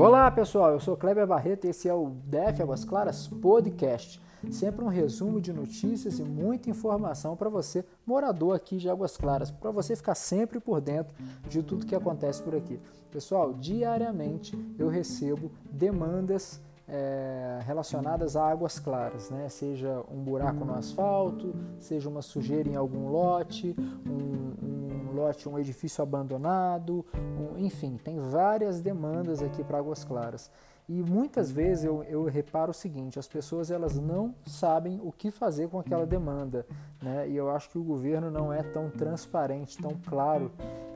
Olá pessoal, eu sou Kleber Barreto e esse é o DF Águas Claras Podcast. Sempre um resumo de notícias e muita informação para você, morador aqui de Águas Claras, para você ficar sempre por dentro de tudo que acontece por aqui. Pessoal, diariamente eu recebo demandas é, relacionadas a águas claras, né? seja um buraco no asfalto, seja uma sujeira em algum lote, um, um lote, um edifício abandonado, um, enfim, tem várias demandas aqui para águas claras. E muitas vezes eu, eu, reparo o seguinte: as pessoas elas não sabem o que fazer com aquela demanda, né? E eu acho que o governo não é tão transparente, tão claro,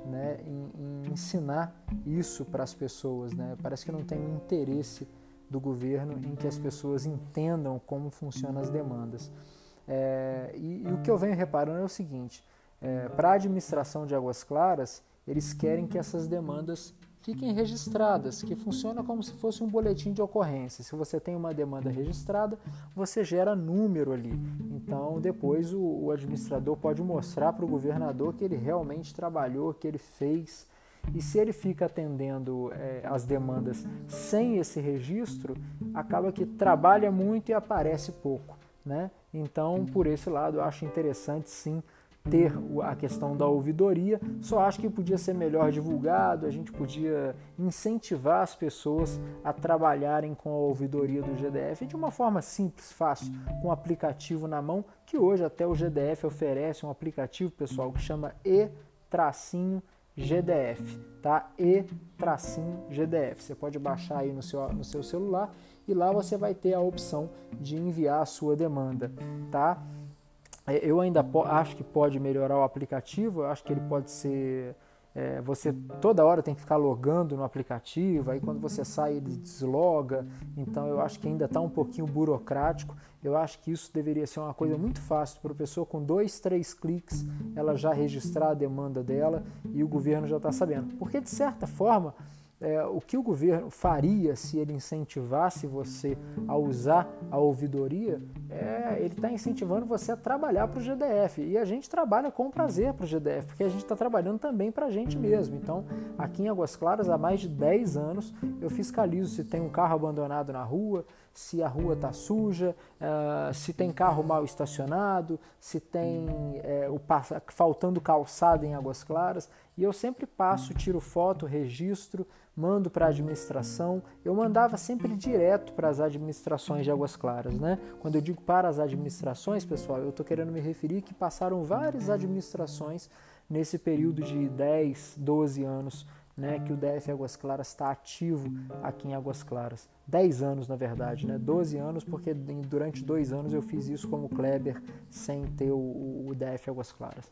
né, em, em ensinar isso para as pessoas, né? Parece que não tem um interesse do governo em que as pessoas entendam como funcionam as demandas. É, e, e, o que eu venho reparando é o seguinte: é, para a administração de Águas Claras, eles querem que essas demandas fiquem registradas, que funciona como se fosse um boletim de ocorrência. Se você tem uma demanda registrada, você gera número ali. Então, depois o, o administrador pode mostrar para o governador que ele realmente trabalhou, que ele fez e se ele fica atendendo é, as demandas sem esse registro, acaba que trabalha muito e aparece pouco. Né? Então, por esse lado, eu acho interessante sim ter a questão da ouvidoria. Só acho que podia ser melhor divulgado, a gente podia incentivar as pessoas a trabalharem com a ouvidoria do GDF de uma forma simples, fácil, com um aplicativo na mão, que hoje até o GDF oferece um aplicativo, pessoal, que chama e-tracinho GDF, tá? E tracinho GDF. Você pode baixar aí no seu, no seu celular e lá você vai ter a opção de enviar a sua demanda, tá? É, eu ainda acho que pode melhorar o aplicativo, eu acho que ele pode ser é, você toda hora tem que ficar logando no aplicativo, aí quando você sai ele desloga, então eu acho que ainda está um pouquinho burocrático. Eu acho que isso deveria ser uma coisa muito fácil para a pessoa, com dois, três cliques, ela já registrar a demanda dela e o governo já está sabendo. Porque de certa forma, é, o que o governo faria se ele incentivasse você a usar a ouvidoria, é, ele está incentivando você a trabalhar para o GDF. E a gente trabalha com prazer para o GDF, porque a gente está trabalhando também para a gente mesmo. Então, aqui em Águas Claras, há mais de 10 anos, eu fiscalizo se tem um carro abandonado na rua, se a rua está suja, uh, se tem carro mal estacionado, se tem é, o, faltando calçada em Águas Claras. E eu sempre passo, tiro foto, registro, mando para a administração. Eu mandava sempre direto para as administrações de Águas Claras. Né? Quando eu digo para as administrações, pessoal, eu estou querendo me referir que passaram várias administrações nesse período de 10, 12 anos né, que o DF Águas Claras está ativo aqui em Águas Claras. 10 anos, na verdade, né? 12 anos, porque durante dois anos eu fiz isso como Kleber sem ter o, o DF Águas Claras.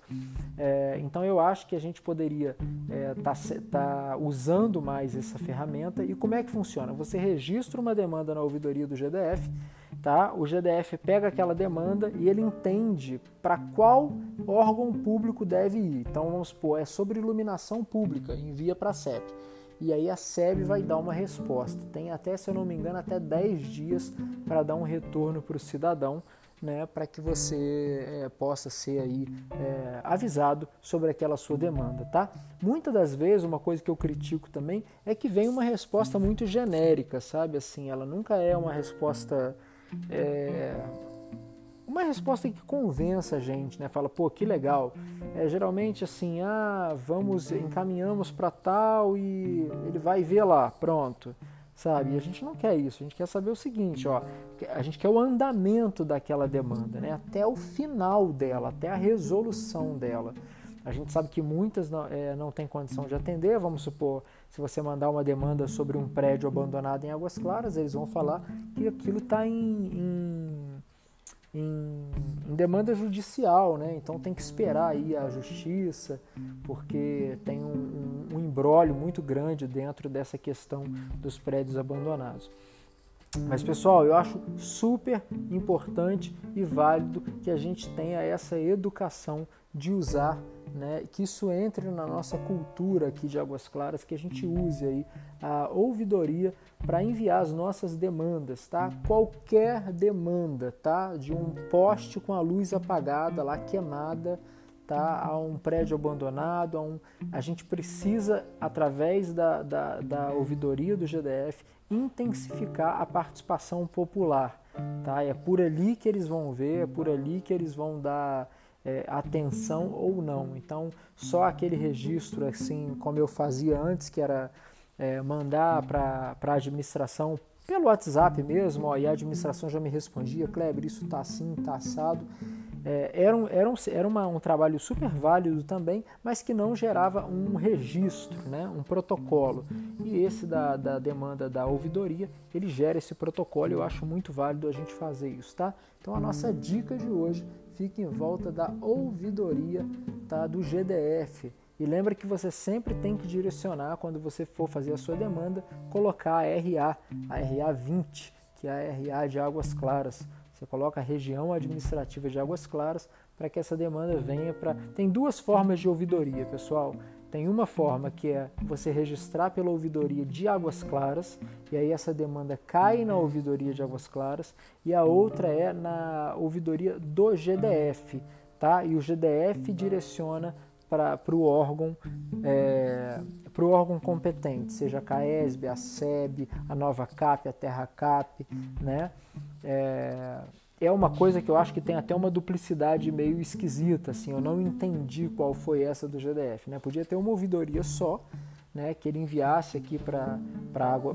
É, então eu acho que a gente poderia estar é, tá, tá usando mais essa ferramenta. E como é que funciona? Você registra uma demanda na ouvidoria do GDF tá? O GDF pega aquela demanda e ele entende para qual órgão público deve ir. Então vamos supor, é sobre iluminação pública, envia para a SEP. E aí a SEB vai dar uma resposta. Tem até, se eu não me engano, até 10 dias para dar um retorno para o cidadão, né, para que você é, possa ser aí é, avisado sobre aquela sua demanda, tá? Muitas das vezes uma coisa que eu critico também é que vem uma resposta muito genérica, sabe? Assim, ela nunca é uma resposta é, uma resposta que convença a gente, né? Fala, pô, que legal. É, geralmente assim, ah, vamos, encaminhamos para tal e ele vai ver lá, pronto. Sabe? E a gente não quer isso, a gente quer saber o seguinte, ó, a gente quer o andamento daquela demanda, né? Até o final dela, até a resolução dela. A gente sabe que muitas não, é, não têm condição de atender, vamos supor, se você mandar uma demanda sobre um prédio abandonado em Águas Claras, eles vão falar que aquilo está em, em, em, em, demanda judicial, né? Então tem que esperar aí a justiça, porque tem um, um, um embrólio muito grande dentro dessa questão dos prédios abandonados. Mas pessoal, eu acho super importante e válido que a gente tenha essa educação de usar né, que isso entre na nossa cultura aqui de Águas Claras, que a gente use aí a ouvidoria para enviar as nossas demandas, tá? Qualquer demanda, tá? De um poste com a luz apagada lá, queimada, tá? a um prédio abandonado, a, um, a gente precisa, através da, da, da ouvidoria do GDF, intensificar a participação popular. Tá? É por ali que eles vão ver, é por ali que eles vão dar é, atenção ou não. Então, só aquele registro, assim como eu fazia antes, que era é, mandar para a administração pelo WhatsApp mesmo, ó, e a administração já me respondia, Kleber, isso está assim, está assado. É, era um, era, um, era uma, um trabalho super válido também, mas que não gerava um registro, né, um protocolo. E esse da, da demanda da ouvidoria, ele gera esse protocolo eu acho muito válido a gente fazer isso, tá? Então a nossa dica de hoje fica em volta da ouvidoria tá, do GDF. E lembra que você sempre tem que direcionar, quando você for fazer a sua demanda, colocar a RA, a RA 20, que é a RA de Águas Claras. Você coloca a região administrativa de Águas Claras para que essa demanda venha para. Tem duas formas de ouvidoria, pessoal. Tem uma forma que é você registrar pela ouvidoria de Águas Claras, e aí essa demanda cai na ouvidoria de Águas Claras, e a outra é na ouvidoria do GDF, tá? E o GDF direciona para o órgão é, para o órgão competente, seja a CAESB, a SEB, a Nova CAP, a Terra CAP, né? É, é uma coisa que eu acho que tem até uma duplicidade meio esquisita, assim, eu não entendi qual foi essa do GDF, né? Podia ter uma ouvidoria só, né, que ele enviasse aqui para água,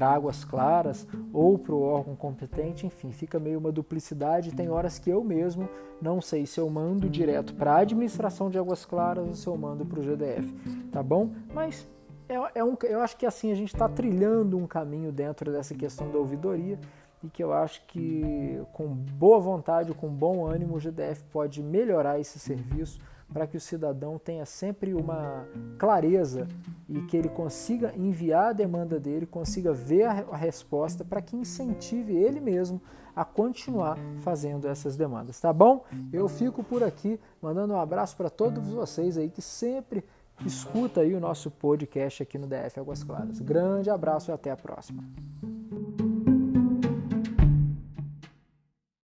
águas claras ou para o órgão competente, enfim, fica meio uma duplicidade. Tem horas que eu mesmo não sei se eu mando direto para a administração de águas claras ou se eu mando para o GDF, tá bom? Mas é, é um, eu acho que assim a gente está trilhando um caminho dentro dessa questão da ouvidoria e que eu acho que com boa vontade, com bom ânimo, o GDF pode melhorar esse serviço para que o cidadão tenha sempre uma clareza e que ele consiga enviar a demanda dele, consiga ver a resposta para que incentive ele mesmo a continuar fazendo essas demandas, tá bom? Eu fico por aqui, mandando um abraço para todos vocês aí que sempre escuta aí o nosso podcast aqui no DF Águas Claras. Grande abraço e até a próxima.